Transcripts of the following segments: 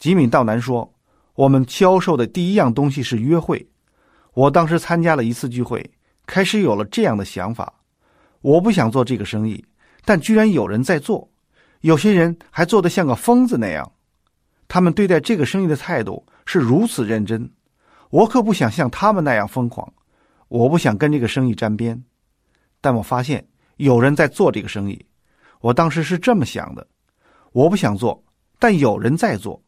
吉米道南说：“我们销售的第一样东西是约会。我当时参加了一次聚会，开始有了这样的想法：我不想做这个生意，但居然有人在做，有些人还做得像个疯子那样。他们对待这个生意的态度是如此认真，我可不想像他们那样疯狂。我不想跟这个生意沾边。但我发现有人在做这个生意。我当时是这么想的：我不想做，但有人在做。”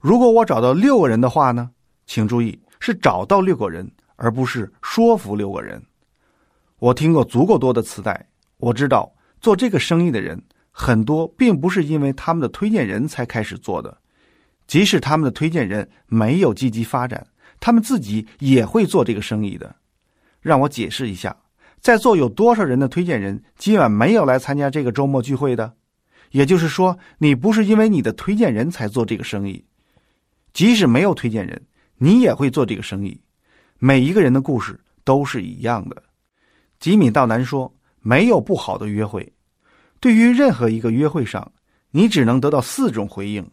如果我找到六个人的话呢？请注意，是找到六个人，而不是说服六个人。我听过足够多的磁带，我知道做这个生意的人很多，并不是因为他们的推荐人才开始做的。即使他们的推荐人没有积极发展，他们自己也会做这个生意的。让我解释一下，在座有多少人的推荐人今晚没有来参加这个周末聚会的？也就是说，你不是因为你的推荐人才做这个生意。即使没有推荐人，你也会做这个生意。每一个人的故事都是一样的。吉米道南说：“没有不好的约会。对于任何一个约会上，你只能得到四种回应。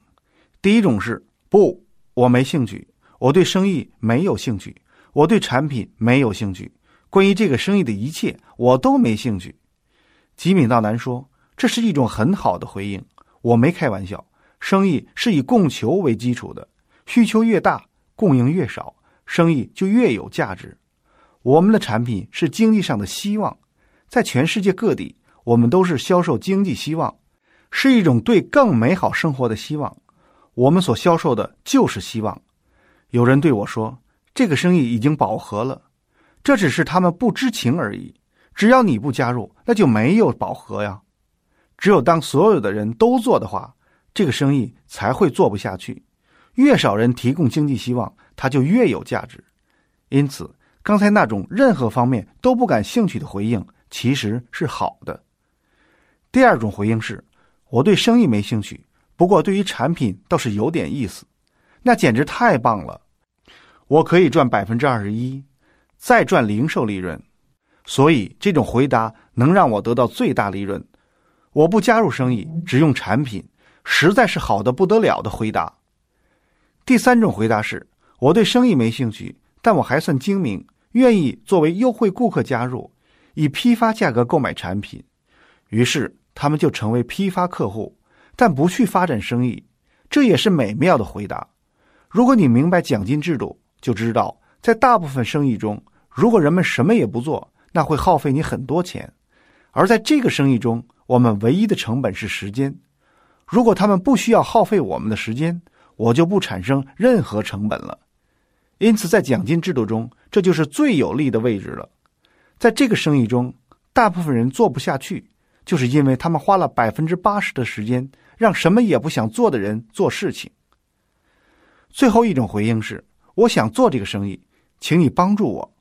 第一种是不，我没兴趣，我对生意没有兴趣，我对产品没有兴趣，关于这个生意的一切我都没兴趣。”吉米道南说：“这是一种很好的回应。我没开玩笑，生意是以供求为基础的。”需求越大，供应越少，生意就越有价值。我们的产品是经济上的希望，在全世界各地，我们都是销售经济希望，是一种对更美好生活的希望。我们所销售的就是希望。有人对我说：“这个生意已经饱和了。”这只是他们不知情而已。只要你不加入，那就没有饱和呀。只有当所有的人都做的话，这个生意才会做不下去。越少人提供经济希望，它就越有价值。因此，刚才那种任何方面都不感兴趣的回应，其实是好的。第二种回应是：我对生意没兴趣，不过对于产品倒是有点意思。那简直太棒了！我可以赚百分之二十一，再赚零售利润。所以这种回答能让我得到最大利润。我不加入生意，只用产品，实在是好的不得了的回答。第三种回答是：我对生意没兴趣，但我还算精明，愿意作为优惠顾客加入，以批发价格购买产品。于是他们就成为批发客户，但不去发展生意。这也是美妙的回答。如果你明白奖金制度，就知道在大部分生意中，如果人们什么也不做，那会耗费你很多钱；而在这个生意中，我们唯一的成本是时间。如果他们不需要耗费我们的时间，我就不产生任何成本了，因此在奖金制度中，这就是最有利的位置了。在这个生意中，大部分人做不下去，就是因为他们花了百分之八十的时间让什么也不想做的人做事情。最后一种回应是：我想做这个生意，请你帮助我。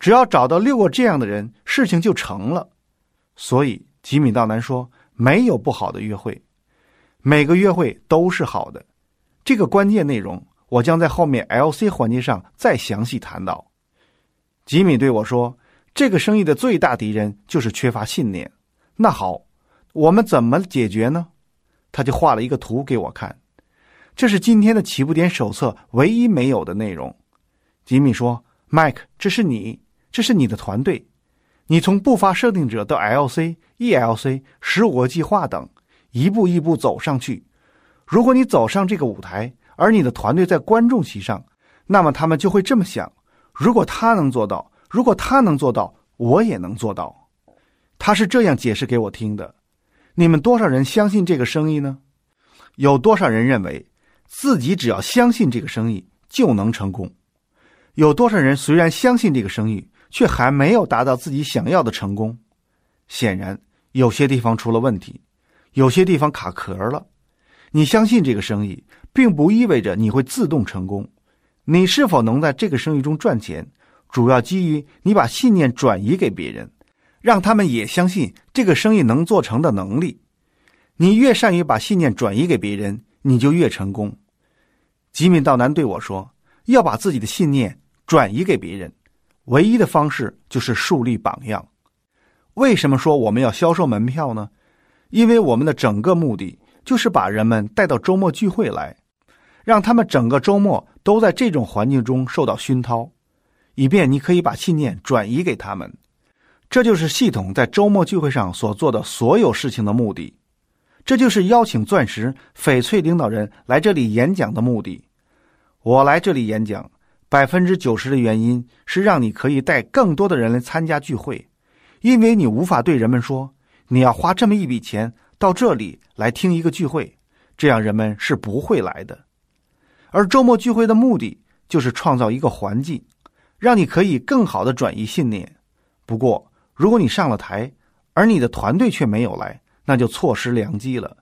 只要找到六个这样的人，事情就成了。所以吉米道南说：没有不好的约会，每个约会都是好的。这个关键内容，我将在后面 L C 环节上再详细谈到。吉米对我说：“这个生意的最大敌人就是缺乏信念。”那好，我们怎么解决呢？他就画了一个图给我看，这是今天的起步点手册唯一没有的内容。吉米说：“Mike，这是你，这是你的团队，你从不发设定者到 L C、E L C、十五个计划等，一步一步走上去。”如果你走上这个舞台，而你的团队在观众席上，那么他们就会这么想：如果他能做到，如果他能做到，我也能做到。他是这样解释给我听的。你们多少人相信这个生意呢？有多少人认为自己只要相信这个生意就能成功？有多少人虽然相信这个生意，却还没有达到自己想要的成功？显然，有些地方出了问题，有些地方卡壳了。你相信这个生意，并不意味着你会自动成功。你是否能在这个生意中赚钱，主要基于你把信念转移给别人，让他们也相信这个生意能做成的能力。你越善于把信念转移给别人，你就越成功。吉米道南对我说：“要把自己的信念转移给别人，唯一的方式就是树立榜样。”为什么说我们要销售门票呢？因为我们的整个目的。就是把人们带到周末聚会来，让他们整个周末都在这种环境中受到熏陶，以便你可以把信念转移给他们。这就是系统在周末聚会上所做的所有事情的目的。这就是邀请钻石翡翠领导人来这里演讲的目的。我来这里演讲，百分之九十的原因是让你可以带更多的人来参加聚会，因为你无法对人们说你要花这么一笔钱到这里来听一个聚会，这样人们是不会来的。而周末聚会的目的就是创造一个环境，让你可以更好的转移信念。不过，如果你上了台，而你的团队却没有来，那就错失良机了。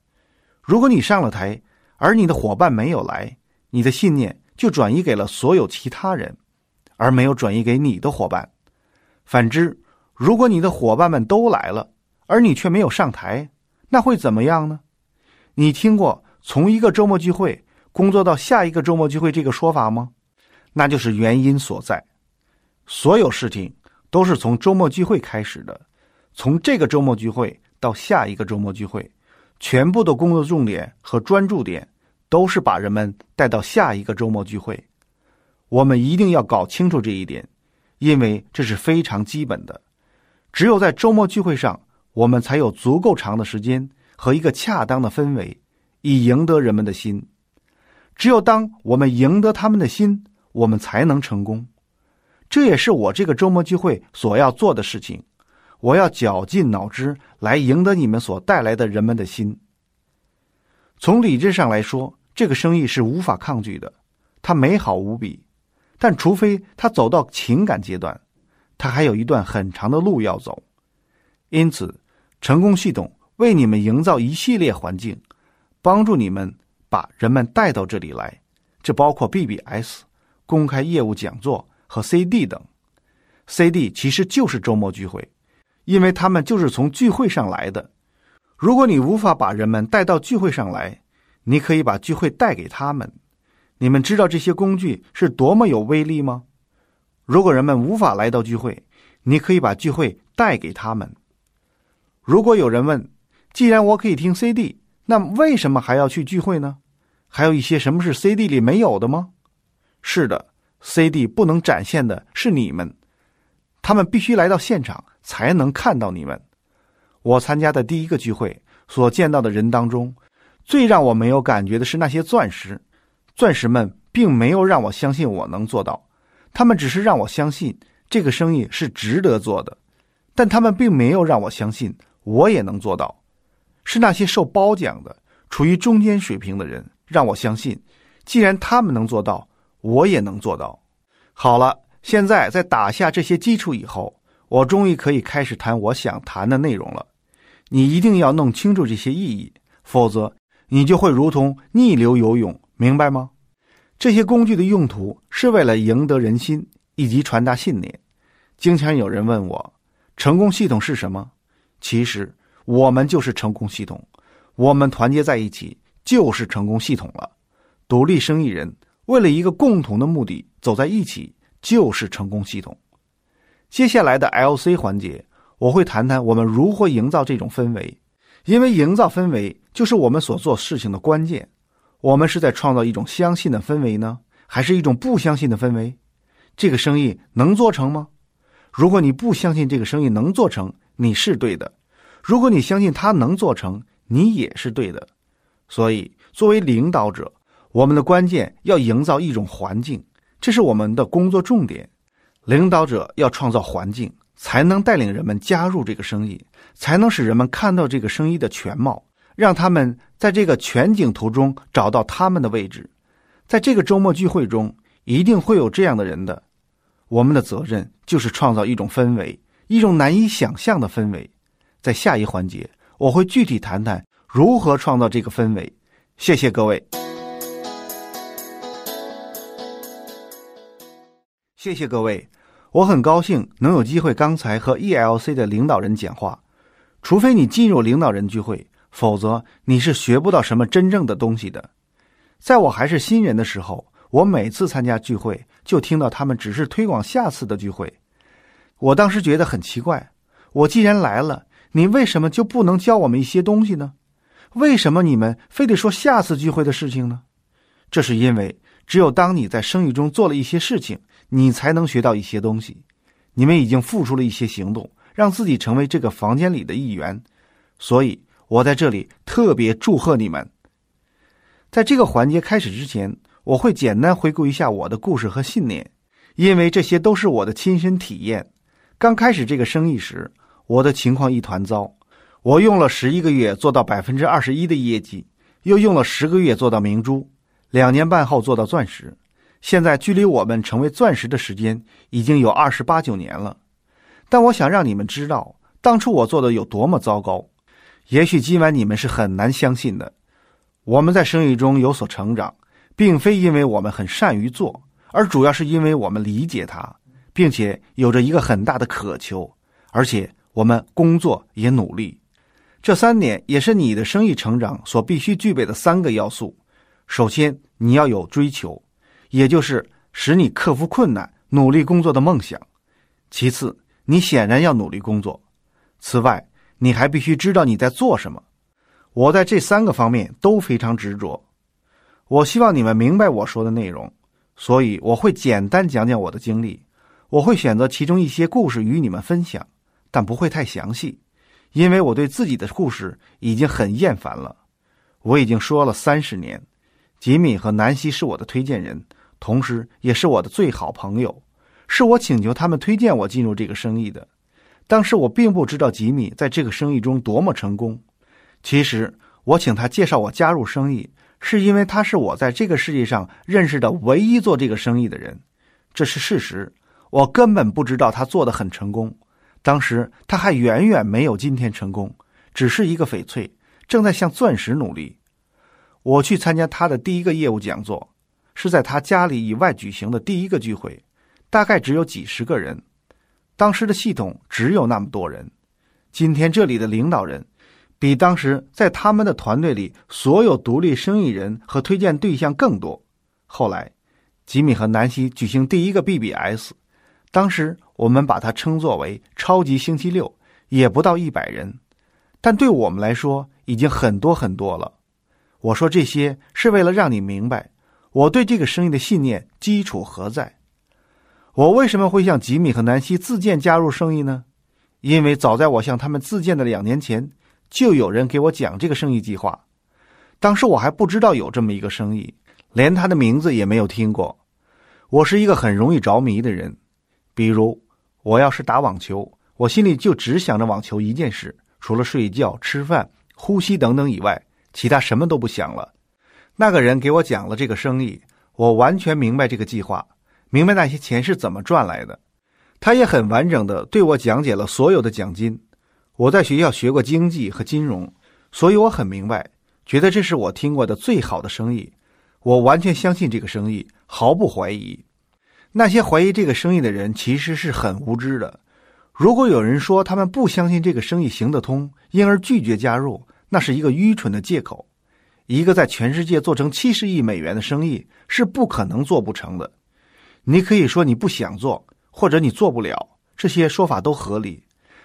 如果你上了台，而你的伙伴没有来，你的信念就转移给了所有其他人，而没有转移给你的伙伴。反之，如果你的伙伴们都来了，而你却没有上台，那会怎么样呢？你听过从一个周末聚会工作到下一个周末聚会这个说法吗？那就是原因所在。所有事情都是从周末聚会开始的，从这个周末聚会。到下一个周末聚会，全部的工作重点和专注点都是把人们带到下一个周末聚会。我们一定要搞清楚这一点，因为这是非常基本的。只有在周末聚会上，我们才有足够长的时间和一个恰当的氛围，以赢得人们的心。只有当我们赢得他们的心，我们才能成功。这也是我这个周末聚会所要做的事情。我要绞尽脑汁来赢得你们所带来的人们的心。从理智上来说，这个生意是无法抗拒的，它美好无比。但除非它走到情感阶段，它还有一段很长的路要走。因此，成功系统为你们营造一系列环境，帮助你们把人们带到这里来。这包括 BBS、公开业务讲座和 CD 等。CD 其实就是周末聚会。因为他们就是从聚会上来的。如果你无法把人们带到聚会上来，你可以把聚会带给他们。你们知道这些工具是多么有威力吗？如果人们无法来到聚会，你可以把聚会带给他们。如果有人问：“既然我可以听 CD，那为什么还要去聚会呢？还有一些什么是 CD 里没有的吗？”是的，CD 不能展现的是你们，他们必须来到现场。才能看到你们。我参加的第一个聚会所见到的人当中，最让我没有感觉的是那些钻石。钻石们并没有让我相信我能做到，他们只是让我相信这个生意是值得做的，但他们并没有让我相信我也能做到。是那些受褒奖的、处于中间水平的人让我相信，既然他们能做到，我也能做到。好了，现在在打下这些基础以后。我终于可以开始谈我想谈的内容了。你一定要弄清楚这些意义，否则你就会如同逆流游泳，明白吗？这些工具的用途是为了赢得人心以及传达信念。经常有人问我，成功系统是什么？其实我们就是成功系统，我们团结在一起就是成功系统了。独立生意人为了一个共同的目的走在一起就是成功系统。接下来的 LC 环节，我会谈谈我们如何营造这种氛围，因为营造氛围就是我们所做事情的关键。我们是在创造一种相信的氛围呢，还是一种不相信的氛围？这个生意能做成吗？如果你不相信这个生意能做成，你是对的；如果你相信他能做成，你也是对的。所以，作为领导者，我们的关键要营造一种环境，这是我们的工作重点。领导者要创造环境，才能带领人们加入这个生意，才能使人们看到这个生意的全貌，让他们在这个全景图中找到他们的位置。在这个周末聚会中，一定会有这样的人的。我们的责任就是创造一种氛围，一种难以想象的氛围。在下一环节，我会具体谈谈如何创造这个氛围。谢谢各位。谢谢各位，我很高兴能有机会刚才和 ELC 的领导人讲话。除非你进入领导人聚会，否则你是学不到什么真正的东西的。在我还是新人的时候，我每次参加聚会就听到他们只是推广下次的聚会。我当时觉得很奇怪，我既然来了，你为什么就不能教我们一些东西呢？为什么你们非得说下次聚会的事情呢？这是因为只有当你在生意中做了一些事情，你才能学到一些东西。你们已经付出了一些行动，让自己成为这个房间里的一员，所以我在这里特别祝贺你们。在这个环节开始之前，我会简单回顾一下我的故事和信念，因为这些都是我的亲身体验。刚开始这个生意时，我的情况一团糟。我用了十一个月做到百分之二十一的业绩，又用了十个月做到明珠，两年半后做到钻石。现在距离我们成为钻石的时间已经有二十八九年了。但我想让你们知道，当初我做的有多么糟糕。也许今晚你们是很难相信的。我们在生意中有所成长，并非因为我们很善于做，而主要是因为我们理解它，并且有着一个很大的渴求，而且我们工作也努力。这三点也是你的生意成长所必须具备的三个要素。首先，你要有追求，也就是使你克服困难、努力工作的梦想。其次，你显然要努力工作。此外，你还必须知道你在做什么。我在这三个方面都非常执着。我希望你们明白我说的内容，所以我会简单讲讲我的经历。我会选择其中一些故事与你们分享，但不会太详细，因为我对自己的故事已经很厌烦了。我已经说了三十年。吉米和南希是我的推荐人，同时也是我的最好朋友。是我请求他们推荐我进入这个生意的。当时我并不知道吉米在这个生意中多么成功。其实，我请他介绍我加入生意，是因为他是我在这个世界上认识的唯一做这个生意的人，这是事实。我根本不知道他做的很成功，当时他还远远没有今天成功，只是一个翡翠，正在向钻石努力。我去参加他的第一个业务讲座，是在他家里以外举行的第一个聚会，大概只有几十个人，当时的系统只有那么多人。今天这里的领导人。比当时在他们的团队里所有独立生意人和推荐对象更多。后来，吉米和南希举行第一个 BBS，当时我们把它称作为“超级星期六”，也不到一百人，但对我们来说已经很多很多了。我说这些是为了让你明白我对这个生意的信念基础何在。我为什么会向吉米和南希自荐加入生意呢？因为早在我向他们自荐的两年前。就有人给我讲这个生意计划，当时我还不知道有这么一个生意，连他的名字也没有听过。我是一个很容易着迷的人，比如我要是打网球，我心里就只想着网球一件事，除了睡觉、吃饭、呼吸等等以外，其他什么都不想了。那个人给我讲了这个生意，我完全明白这个计划，明白那些钱是怎么赚来的。他也很完整的对我讲解了所有的奖金。我在学校学过经济和金融，所以我很明白，觉得这是我听过的最好的生意。我完全相信这个生意，毫不怀疑。那些怀疑这个生意的人其实是很无知的。如果有人说他们不相信这个生意行得通，因而拒绝加入，那是一个愚蠢的借口。一个在全世界做成七十亿美元的生意是不可能做不成的。你可以说你不想做，或者你做不了，这些说法都合理。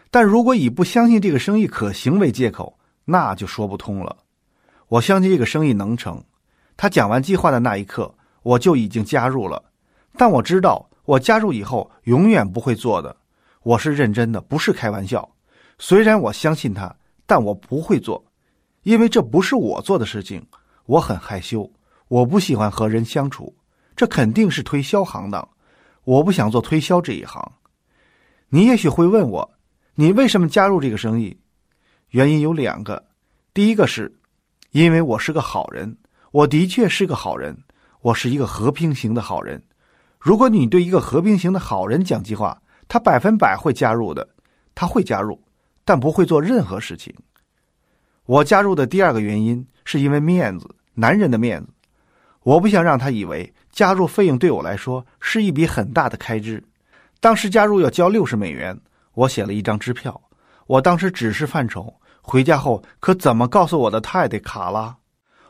但如果以不相信这个生意可行为借口，那就说不通了。我相信这个生意能成。他讲完计划的那一刻，我就已经加入了。但我知道，我加入以后永远不会做的。我是认真的，不是开玩笑。虽然我相信他，但我不会做，因为这不是我做的事情。我很害羞，我不喜欢和人相处。这肯定是推销行当，我不想做推销这一行。你也许会问我。你为什么加入这个生意？原因有两个。第一个是，因为我是个好人，我的确是个好人，我是一个和平型的好人。如果你对一个和平型的好人讲计划，他百分百会加入的，他会加入，但不会做任何事情。我加入的第二个原因是因为面子，男人的面子。我不想让他以为加入费用对我来说是一笔很大的开支。当时加入要交六十美元。我写了一张支票，我当时只是犯愁，回家后可怎么告诉我的太太卡拉？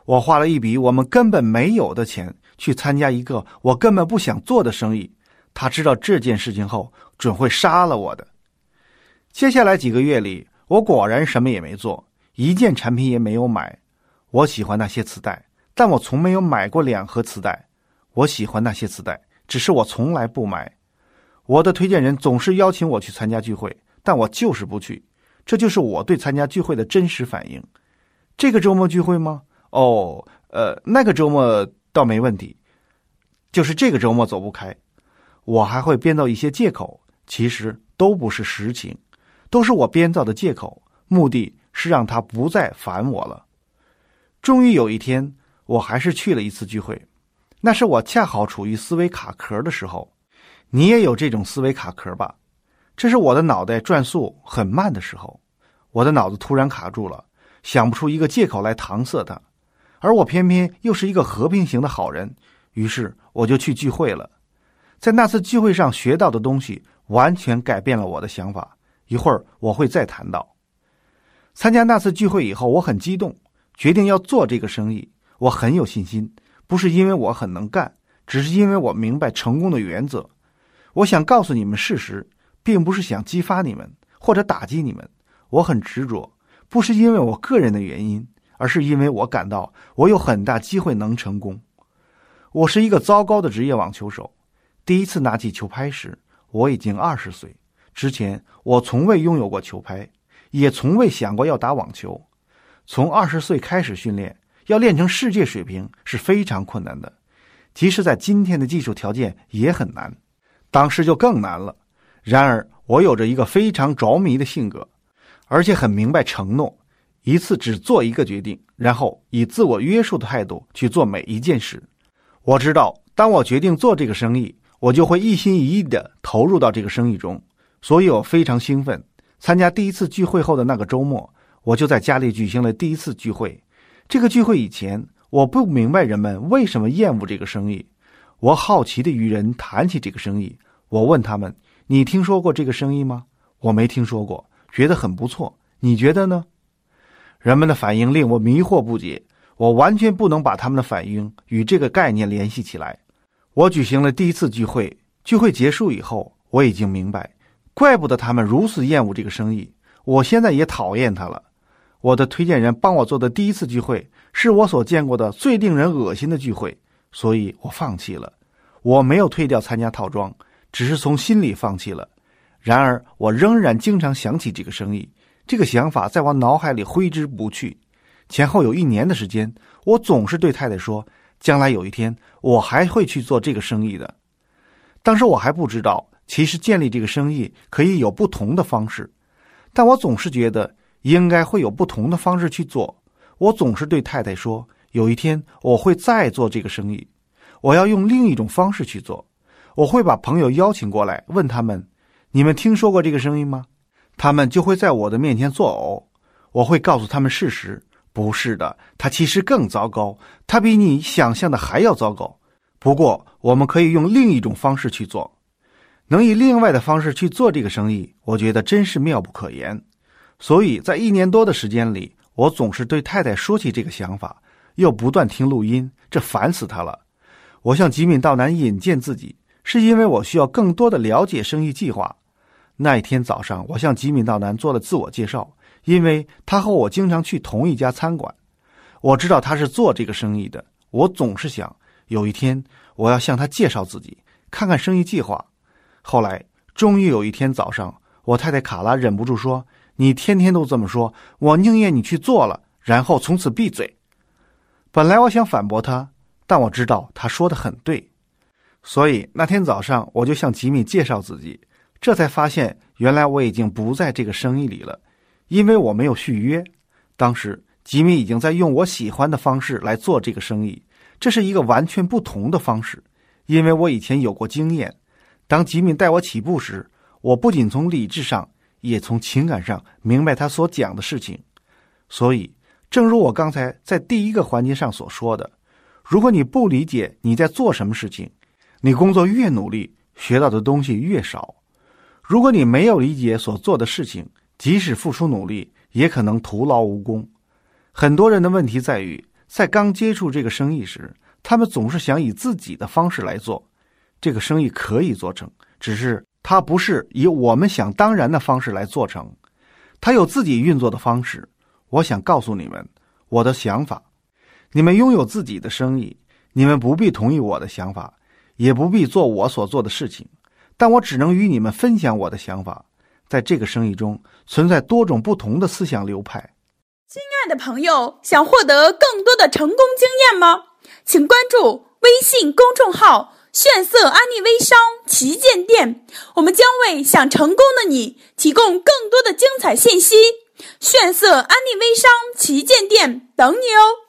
我花了一笔我们根本没有的钱去参加一个我根本不想做的生意，他知道这件事情后准会杀了我的。接下来几个月里，我果然什么也没做，一件产品也没有买。我喜欢那些磁带，但我从没有买过两盒磁带。我喜欢那些磁带，只是我从来不买。我的推荐人总是邀请我去参加聚会，但我就是不去。这就是我对参加聚会的真实反应。这个周末聚会吗？哦，呃，那个周末倒没问题，就是这个周末走不开。我还会编造一些借口，其实都不是实情，都是我编造的借口，目的是让他不再烦我了。终于有一天，我还是去了一次聚会，那是我恰好处于思维卡壳的时候。你也有这种思维卡壳吧？这是我的脑袋转速很慢的时候，我的脑子突然卡住了，想不出一个借口来搪塞他，而我偏偏又是一个和平型的好人，于是我就去聚会了。在那次聚会上学到的东西，完全改变了我的想法。一会儿我会再谈到。参加那次聚会以后，我很激动，决定要做这个生意。我很有信心，不是因为我很能干，只是因为我明白成功的原则。我想告诉你们事实，并不是想激发你们或者打击你们。我很执着，不是因为我个人的原因，而是因为我感到我有很大机会能成功。我是一个糟糕的职业网球手。第一次拿起球拍时，我已经二十岁。之前我从未拥有过球拍，也从未想过要打网球。从二十岁开始训练，要练成世界水平是非常困难的，即使在今天的技术条件也很难。当时就更难了。然而，我有着一个非常着迷的性格，而且很明白承诺，一次只做一个决定，然后以自我约束的态度去做每一件事。我知道，当我决定做这个生意。我就会一心一意地投入到这个生意中，所以我非常兴奋。参加第一次聚会后的那个周末，我就在家里举行了第一次聚会。这个聚会以前，我不明白人们为什么厌恶这个生意。我好奇的与人谈起这个生意。我问他们：“你听说过这个生意吗？”我没听说过，觉得很不错。你觉得呢？人们的反应令我迷惑不解。我完全不能把他们的反应与这个概念联系起来。我举行了第一次聚会，聚会结束以后，我已经明白，怪不得他们如此厌恶这个生意。我现在也讨厌他了。我的推荐人帮我做的第一次聚会，是我所见过的最令人恶心的聚会，所以我放弃了。我没有退掉参加套装，只是从心里放弃了。然而，我仍然经常想起这个生意，这个想法在我脑海里挥之不去。前后有一年的时间，我总是对太太说。将来有一天，我还会去做这个生意的。当时我还不知道，其实建立这个生意可以有不同的方式，但我总是觉得应该会有不同的方式去做。我总是对太太说：“有一天我会再做这个生意，我要用另一种方式去做。我会把朋友邀请过来，问他们：‘你们听说过这个生意吗？’他们就会在我的面前作呕。我会告诉他们事实。”不是的，他其实更糟糕，他比你想象的还要糟糕。不过，我们可以用另一种方式去做，能以另外的方式去做这个生意，我觉得真是妙不可言。所以在一年多的时间里，我总是对太太说起这个想法，又不断听录音，这烦死她了。我向吉敏道南引荐自己，是因为我需要更多的了解生意计划。那一天早上，我向吉米道南做了自我介绍。因为他和我经常去同一家餐馆，我知道他是做这个生意的。我总是想有一天我要向他介绍自己，看看生意计划。后来终于有一天早上，我太太卡拉忍不住说：“你天天都这么说，我宁愿你去做了，然后从此闭嘴。”本来我想反驳他，但我知道他说的很对，所以那天早上我就向吉米介绍自己，这才发现原来我已经不在这个生意里了。因为我没有续约，当时吉米已经在用我喜欢的方式来做这个生意，这是一个完全不同的方式。因为我以前有过经验，当吉米带我起步时，我不仅从理智上，也从情感上明白他所讲的事情。所以，正如我刚才在第一个环节上所说的，如果你不理解你在做什么事情，你工作越努力，学到的东西越少。如果你没有理解所做的事情，即使付出努力，也可能徒劳无功。很多人的问题在于，在刚接触这个生意时，他们总是想以自己的方式来做。这个生意可以做成，只是它不是以我们想当然的方式来做成，它有自己运作的方式。我想告诉你们我的想法：你们拥有自己的生意，你们不必同意我的想法，也不必做我所做的事情，但我只能与你们分享我的想法。在这个生意中，存在多种不同的思想流派。亲爱的朋友，想获得更多的成功经验吗？请关注微信公众号“炫色安利微商旗舰店”，我们将为想成功的你提供更多的精彩信息。炫色安利微商旗舰店等你哦！